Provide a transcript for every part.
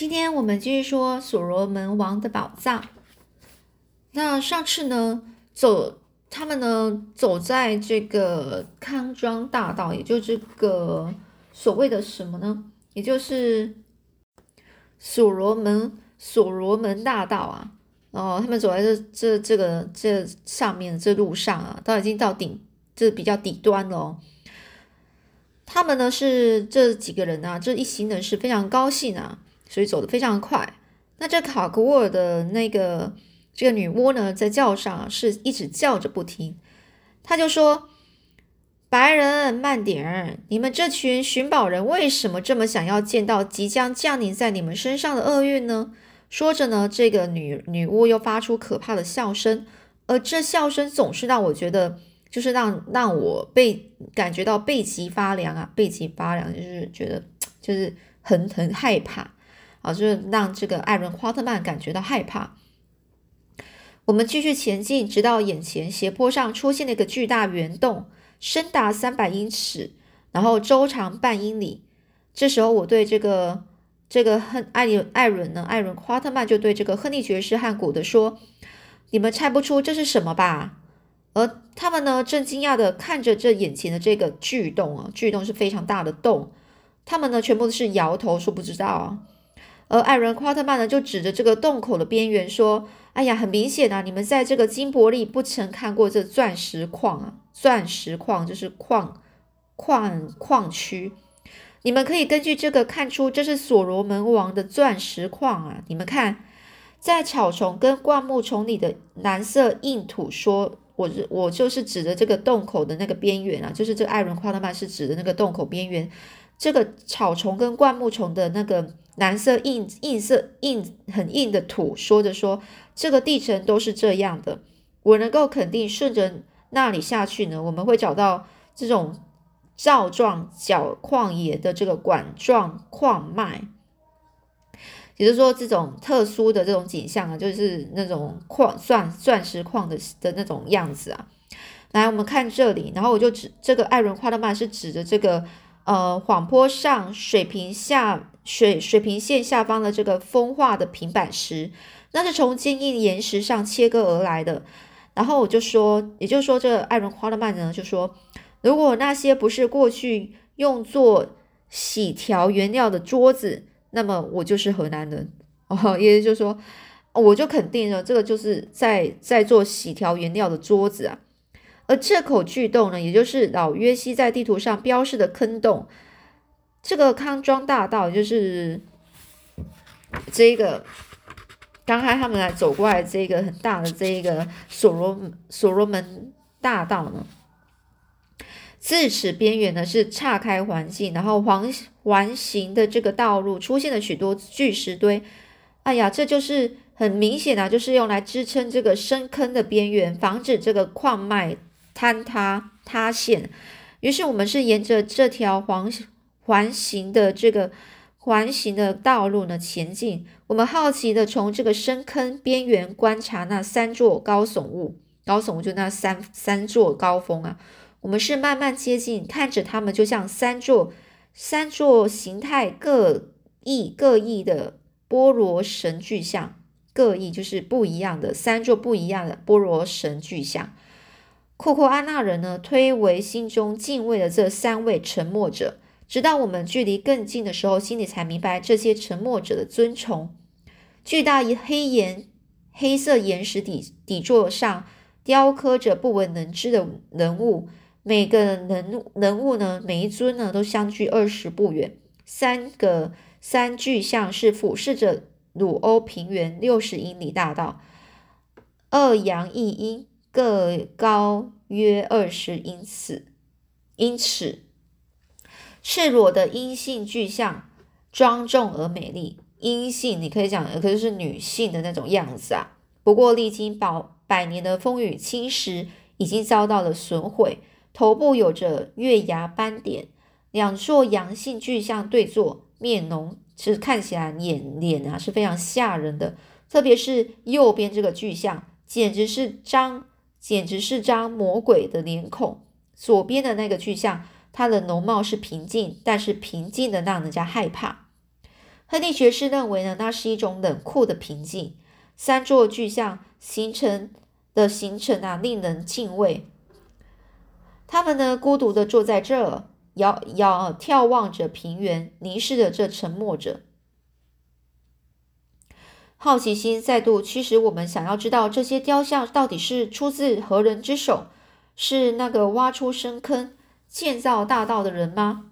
今天我们继续说所罗门王的宝藏。那上次呢，走他们呢走在这个康庄大道，也就这个所谓的什么呢？也就是所罗门所罗门大道啊。哦，他们走在这这这个这上面这路上啊，都已经到顶这比较底端了哦。他们呢是这几个人啊，这一行人是非常高兴啊，所以走得非常快。那这卡古尔的那个这个女巫呢，在叫上是一直叫着不停。他就说：“白人，慢点儿！你们这群寻宝人为什么这么想要见到即将降临在你们身上的厄运呢？”说着呢，这个女女巫又发出可怕的笑声，而这笑声总是让我觉得。就是让让我背感觉到背脊发凉啊，背脊发凉，就是觉得就是很很害怕啊，就是让这个艾伦·夸特曼感觉到害怕。我们继续前进，直到眼前斜坡上出现了一个巨大圆洞，深达三百英尺，然后周长半英里。这时候，我对这个这个亨艾艾伦呢，艾伦·夸特曼就对这个亨利爵士和古德说：“你们猜不出这是什么吧？”而他们呢，正惊讶的看着这眼前的这个巨洞啊，巨洞是非常大的洞。他们呢，全部都是摇头说不知道啊。而艾伦·夸特曼呢，就指着这个洞口的边缘说：“哎呀，很明显啊，你们在这个金伯利不曾看过这钻石矿啊，钻石矿就是矿矿矿区。你们可以根据这个看出，这是所罗门王的钻石矿啊。你们看，在草丛跟灌木丛里的蓝色硬土说。”我我就是指着这个洞口的那个边缘啊，就是这个艾伦夸特曼是指的那个洞口边缘，这个草丛跟灌木丛的那个蓝色硬硬色硬很硬的土，说着说这个地层都是这样的。我能够肯定，顺着那里下去呢，我们会找到这种罩状角矿野的这个管状矿脉。也就是说，这种特殊的这种景象啊，就是那种矿钻钻石矿的的那种样子啊。来，我们看这里，然后我就指这个艾伦夸特曼是指着这个呃缓坡上水平下水水平线下方的这个风化的平板石，那是从坚硬岩石上切割而来的。然后我就说，也就是说，这艾伦夸特曼呢就说，如果那些不是过去用作洗条原料的桌子。那么我就是河南人 哦，也就是说，我就肯定了这个就是在在做洗条原料的桌子啊。而这口巨洞呢，也就是老约西在地图上标示的坑洞，这个康庄大道就是这个刚才他们来走过来这个很大的这一个所罗所罗门大道呢。自此边缘呢是岔开环境，然后环环形的这个道路出现了许多巨石堆。哎呀，这就是很明显啊，就是用来支撑这个深坑的边缘，防止这个矿脉坍塌塌陷。于是我们是沿着这条环环形的这个环形的道路呢前进。我们好奇的从这个深坑边缘观察那三座高耸物，高耸物就那三三座高峰啊。我们是慢慢接近，看着它们就像三座三座形态各异各异的波罗神巨像，各异就是不一样的三座不一样的波罗神巨像。库库安纳人呢，推为心中敬畏的这三位沉默者，直到我们距离更近的时候，心里才明白这些沉默者的尊崇。巨大一黑岩黑色岩石底底座上雕刻着不为人知的人物。每个人人物呢，每一尊呢都相距二十步远。三个三巨像是俯视着鲁欧平原六十英里大道，二阳一阴，各高约二十英尺。因此，赤裸的阴性巨像庄重而美丽。阴性你可以讲，可就是女性的那种样子啊。不过，历经百百年的风雨侵蚀，已经遭到了损毁。头部有着月牙斑点，两座阳性巨像对坐，面容是看起来脸脸啊是非常吓人的，特别是右边这个巨像，简直是张简直是张魔鬼的脸孔。左边的那个巨像，它的容貌是平静，但是平静的让人家害怕。亨利爵士认为呢，那是一种冷酷的平静。三座巨像形成的形成啊，令人敬畏。他们呢，孤独的坐在这儿，遥遥眺望着平原，凝视着这沉默者。好奇心再度驱使我们，想要知道这些雕像到底是出自何人之手？是那个挖出深坑、建造大道的人吗？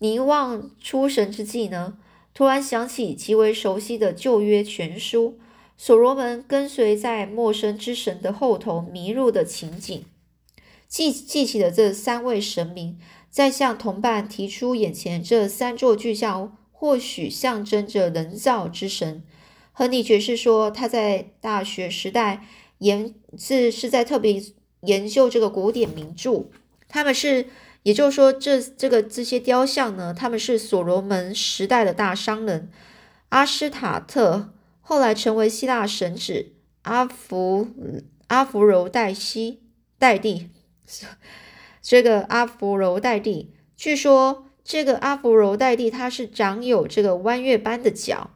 凝望出神之际呢？突然想起极为熟悉的旧约全书，所罗门跟随在陌生之神的后头迷路的情景，记记起了这三位神明，在向同伴提出眼前这三座巨像或许象征着人造之神。亨利爵士说，他在大学时代研是是在特别研究这个古典名著，他们是。也就是说，这这个这些雕像呢，他们是所罗门时代的大商人阿斯塔特，后来成为希腊神祇阿弗阿弗柔代西代蒂。这个阿弗柔代蒂，据说这个阿弗柔代蒂他是长有这个弯月般的角，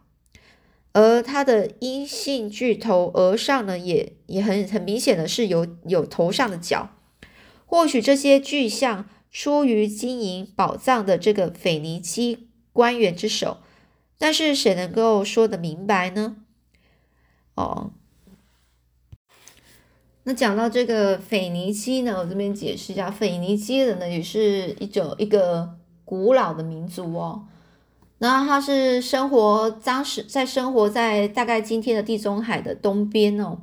而他的阴性巨头额上呢，也也很很明显的是有有头上的角。或许这些巨像。出于经营宝藏的这个腓尼基官员之手，但是谁能够说得明白呢？哦，那讲到这个腓尼基呢，我这边解释一下，腓尼基人呢也是一种一个古老的民族哦。那他是生活当时在生活在大概今天的地中海的东边哦，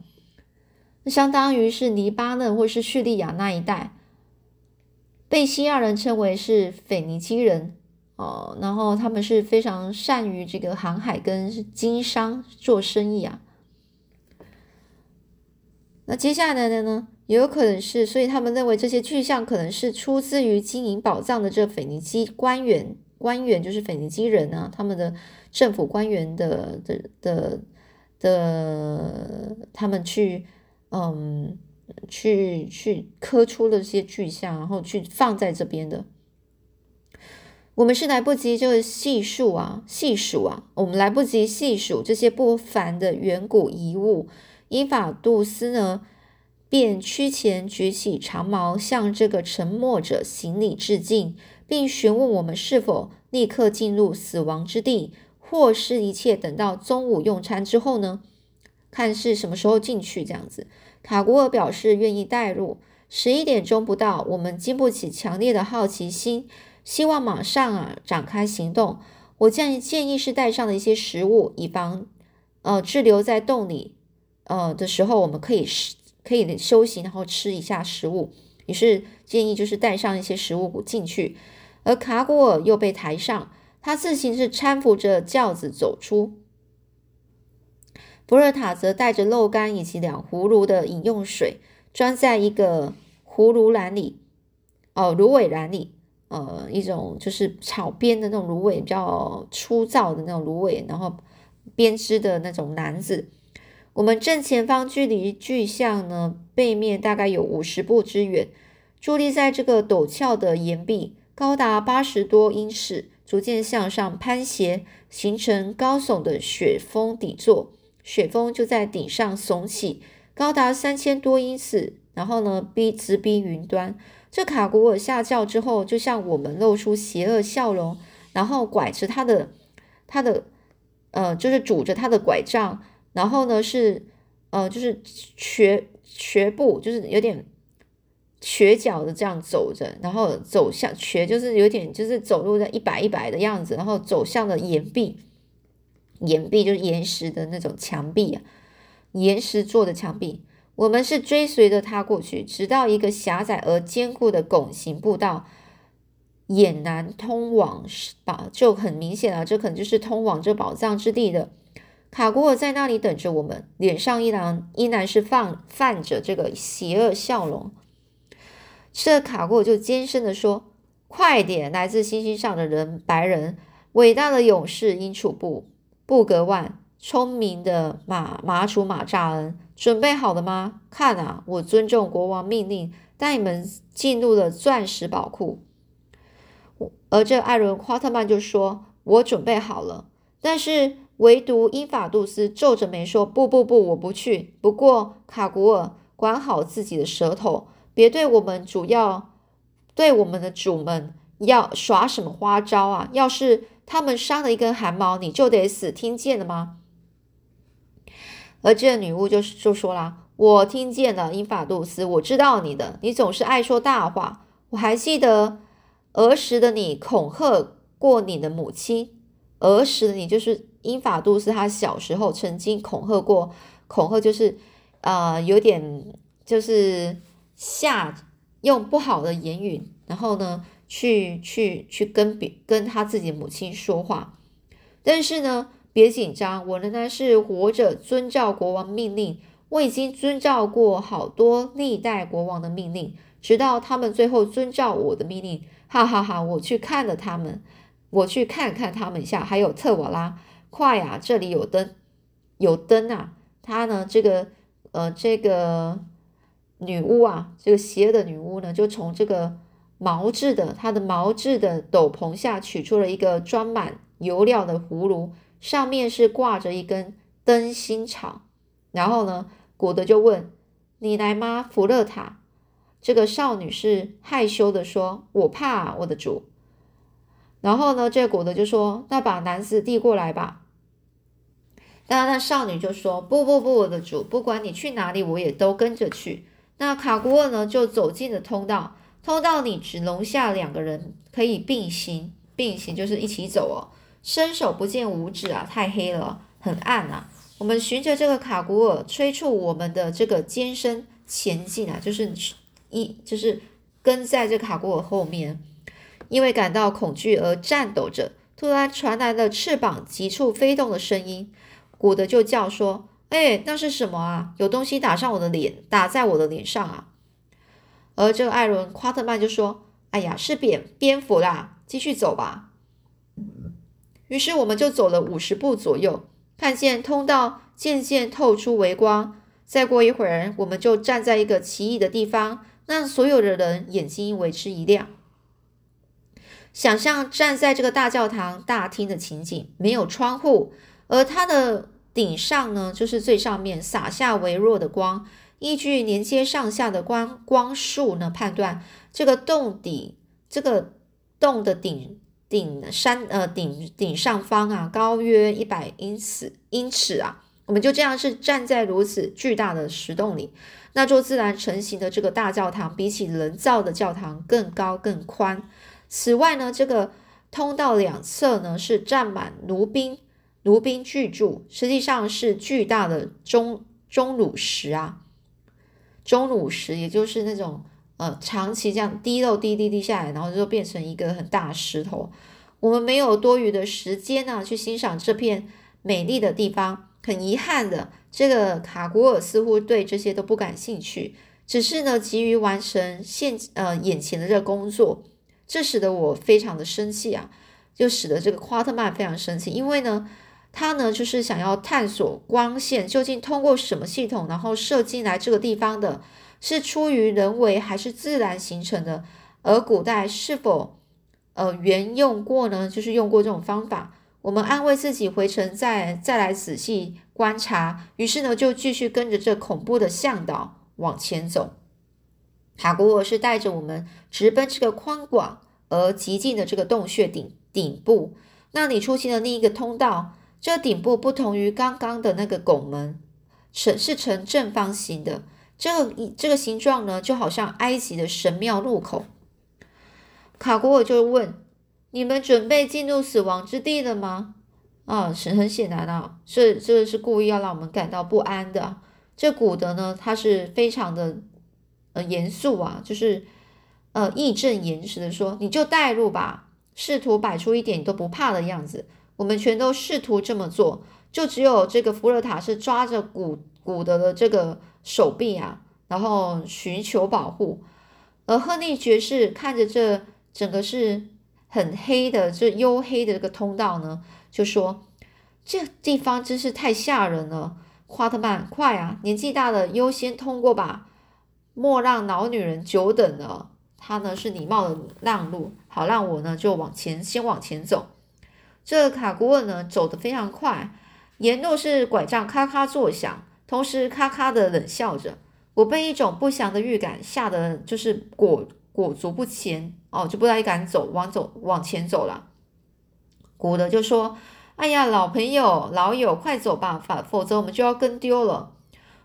那相当于是黎巴嫩或是叙利亚那一带。被希腊人称为是腓尼基人哦，然后他们是非常善于这个航海跟经商做生意啊。那接下来的呢，也有可能是，所以他们认为这些巨象可能是出自于经营宝藏的这腓尼基官员，官员就是腓尼基人啊，他们的政府官员的的的的，他们去嗯。去去刻出了些巨像，然后去放在这边的。我们是来不及就细数啊，细数啊，我们来不及细数这些不凡的远古遗物。伊法杜斯呢，便屈前举起长矛，向这个沉默者行礼致敬，并询问我们是否立刻进入死亡之地，或是一切等到中午用餐之后呢？看是什么时候进去这样子。卡古尔表示愿意带入。十一点钟不到，我们经不起强烈的好奇心，希望马上啊展开行动。我建议建议是带上了一些食物，以防呃滞留在洞里呃的时候，我们可以可以休息，然后吃一下食物。于是建议就是带上一些食物进去。而卡古尔又被抬上，他自行是搀扶着轿子走出。博尔塔则带着肉干以及两葫芦的饮用水，装在一个葫芦篮里，哦，芦苇篮里，呃，一种就是草编的那种芦苇，比较粗糙的那种芦苇，然后编织的那种篮子。我们正前方距离巨像呢背面大概有五十步之远，伫立在这个陡峭的岩壁，高达八十多英尺，逐渐向上攀斜，形成高耸的雪峰底座。雪峰就在顶上耸起，高达三千多英尺，然后呢，逼直逼云端。这卡古尔下轿之后，就向我们露出邪恶笑容，然后拐着他的他的呃，就是拄着他的拐杖，然后呢是呃，就是瘸瘸步，就是有点瘸脚的这样走着，然后走向瘸，就是有点就是走路在一摆一摆的样子，然后走向了岩壁。岩壁就是岩石的那种墙壁啊，岩石做的墙壁。我们是追随着他过去，直到一个狭窄而坚固的拱形步道，俨然通往宝，就很明显了，这可能就是通往这宝藏之地的。卡古尔在那里等着我们，脸上依然依然是放泛着这个邪恶笑容。这卡古尔就尖声的说：“快点，来自星星上的人，白人，伟大的勇士英楚布。”布格万，聪明的马马楚马扎恩，准备好了吗？看啊，我尊重国王命令，带你们进入了钻石宝库。而这艾伦夸特曼就说：“我准备好了。”但是唯独英法杜斯皱着眉说：“不不不，我不去。不过卡古尔，管好自己的舌头，别对我们主要对我们的主们要耍什么花招啊！要是他们伤了一根汗毛，你就得死，听见了吗？”而这女巫就就说啦：“我听见了，英法杜斯，我知道你的，你总是爱说大话。我还记得儿时的你恐吓过你的母亲，儿时的你就是英法杜斯，他小时候曾经恐吓过，恐吓就是呃有点就是下用不好的言语，然后呢去去去跟别跟他自己母亲说话，但是呢。”别紧张，我仍然是活着，遵照国王命令。我已经遵照过好多历代国王的命令，直到他们最后遵照我的命令。哈哈哈！我去看了他们，我去看看他们一下。还有特瓦拉，快呀！这里有灯，有灯啊！他呢，这个呃，这个女巫啊，这个邪恶的女巫呢，就从这个毛质的她的毛质的斗篷下取出了一个装满油料的葫芦。上面是挂着一根灯芯草，然后呢，古德就问：“你来吗，福勒塔？”这个少女是害羞的说：“我怕我的主。”然后呢，这个古德就说：“那把男子递过来吧。”那那少女就说：“不不不，我的主，不管你去哪里，我也都跟着去。”那卡古尔呢，就走进了通道，通道里只容下两个人可以并行，并行就是一起走哦。伸手不见五指啊，太黑了，很暗啊。我们循着这个卡古尔催促我们的这个尖身前进啊，就是一就是跟在这卡古尔后面，因为感到恐惧而颤抖着。突然传来了翅膀急促飞动的声音，古德就叫说：“哎，那是什么啊？有东西打上我的脸，打在我的脸上啊！”而这个艾伦·夸特曼就说：“哎呀，是蝙蝙蝠啦，继续走吧。”于是我们就走了五十步左右，看见通道渐渐透出微光。再过一会儿，我们就站在一个奇异的地方，让所有的人眼睛为之一亮。想象站在这个大教堂大厅的情景，没有窗户，而它的顶上呢，就是最上面洒下微弱的光。依据连接上下的光光束呢，判断这个洞底，这个洞的顶。顶山呃顶顶上方啊，高约一百英尺英尺啊，我们就这样是站在如此巨大的石洞里。那座自然成型的这个大教堂，比起人造的教堂更高更宽。此外呢，这个通道两侧呢是站满奴兵，卢宾居住，实际上是巨大的钟钟乳石啊，钟乳石，也就是那种。呃，长期这样滴漏滴滴滴下来，然后就变成一个很大的石头。我们没有多余的时间呢，去欣赏这片美丽的地方。很遗憾的，这个卡古尔似乎对这些都不感兴趣，只是呢急于完成现呃眼前的这个工作。这使得我非常的生气啊，就使得这个夸特曼非常生气，因为呢，他呢就是想要探索光线究竟通过什么系统，然后射进来这个地方的。是出于人为还是自然形成的？而古代是否呃原用过呢？就是用过这种方法。我们安慰自己回城再再来仔细观察。于是呢，就继续跟着这恐怖的向导往前走。塔古尔是带着我们直奔这个宽广而极近的这个洞穴顶顶部。那里出现的另一个通道，这顶部不同于刚刚的那个拱门，呈是呈正方形的。这个这个形状呢，就好像埃及的神庙入口。卡古尔就问：“你们准备进入死亡之地了吗？”啊，是很显然啊，是这个是故意要让我们感到不安的。这古德呢，他是非常的呃严肃啊，就是呃义正言辞的说：“你就带入吧，试图摆出一点都不怕的样子。”我们全都试图这么做，就只有这个福尔塔是抓着古古德的这个。手臂啊，然后寻求保护，而亨利爵士看着这整个是很黑的这黝黑的这个通道呢，就说：“这地方真是太吓人了。”夸特曼，快啊！年纪大了优先通过吧，莫让老女人久等了。他呢是礼貌的让路，好让我呢就往前先往前走。这卡古尔呢走得非常快，沿路是拐杖咔咔作响，同时咔咔的冷笑着。我被一种不祥的预感吓得就是裹裹足不前哦，就不太敢走，往走往前走了。古德就说：“哎呀，老朋友、老友，快走吧，否否则我们就要跟丢了。”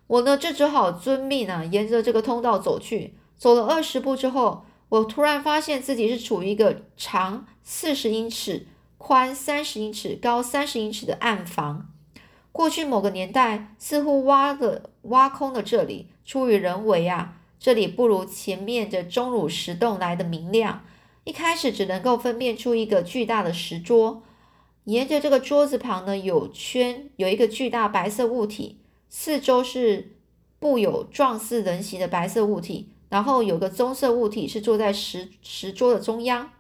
我呢，就只好遵命啊，沿着这个通道走去。走了二十步之后，我突然发现自己是处于一个长四十英尺、宽三十英尺、高三十英尺的暗房。过去某个年代，似乎挖的挖空了这里。出于人为啊，这里不如前面的钟乳石洞来的明亮。一开始只能够分辨出一个巨大的石桌，沿着这个桌子旁呢有圈，有一个巨大白色物体，四周是布有状似人形的白色物体，然后有个棕色物体是坐在石石桌的中央。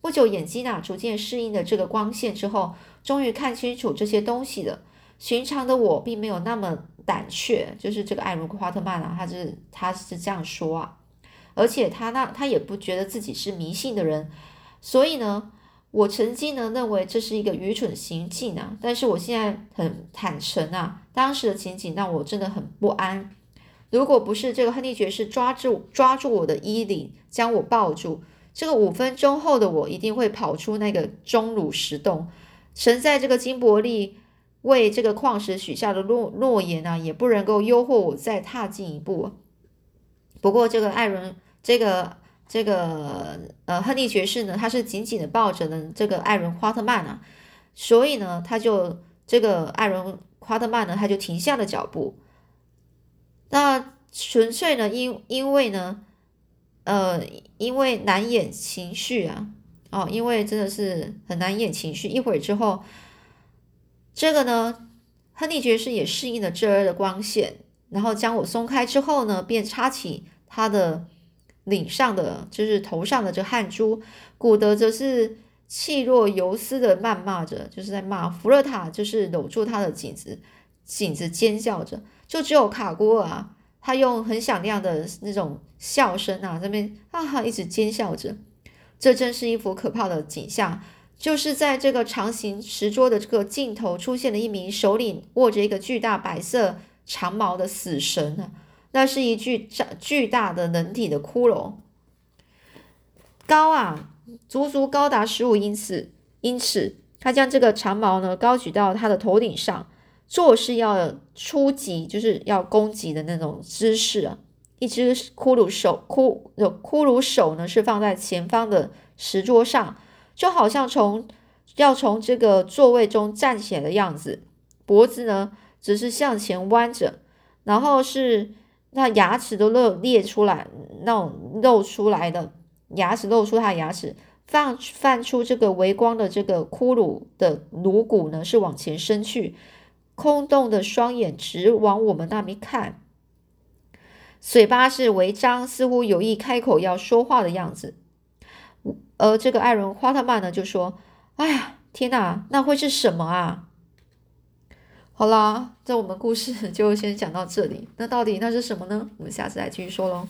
不久，眼睛啊逐渐适应了这个光线之后，终于看清楚这些东西了。寻常的我并没有那么。胆怯，就是这个艾伦·夸特曼啊，他是他是这样说啊，而且他那他也不觉得自己是迷信的人，所以呢，我曾经呢认为这是一个愚蠢行径啊，但是我现在很坦诚啊，当时的情景让我真的很不安。如果不是这个亨利爵士抓住抓住我的衣领，将我抱住，这个五分钟后的我一定会跑出那个钟乳石洞，沉在这个金伯利。为这个矿石许下的诺诺言呢，也不能够诱惑我再踏进一步。不过，这个艾伦，这个这个呃，亨利爵士呢，他是紧紧的抱着呢这个艾伦夸特曼啊，所以呢，他就这个艾伦夸特曼呢，他就停下了脚步。那纯粹呢，因因为呢，呃，因为难掩情绪啊，哦，因为真的是很难掩情绪。一会儿之后。这个呢，亨利爵士也适应了这儿的光线，然后将我松开之后呢，便插起他的领上的，就是头上的这汗珠。古德则是气若游丝的谩骂着，就是在骂福勒塔，就是搂住他的颈子，颈子尖叫着。就只有卡古尔啊，他用很响亮的那种笑声啊，这边啊哈一直尖笑着。这真是一幅可怕的景象。就是在这个长形石桌的这个尽头，出现了一名手里握着一个巨大白色长矛的死神啊！那是一具长巨大的人体的骷髅，高啊，足足高达十五英尺。因此，他将这个长矛呢高举到他的头顶上，做事要初级，就是要攻击的那种姿势啊！一只骷髅手骷骷髅手呢是放在前方的石桌上。就好像从要从这个座位中站起来的样子，脖子呢只是向前弯着，然后是那牙齿都露裂出来，那种露出来的牙齿露出它的牙齿，放放出这个微光的这个骷髅的颅骨呢是往前伸去，空洞的双眼直往我们那边看，嘴巴是微张，似乎有意开口要说话的样子。而这个艾伦·花特曼呢，就说：“哎呀，天哪，那会是什么啊？”好啦，这我们故事就先讲到这里。那到底那是什么呢？我们下次再继续说喽。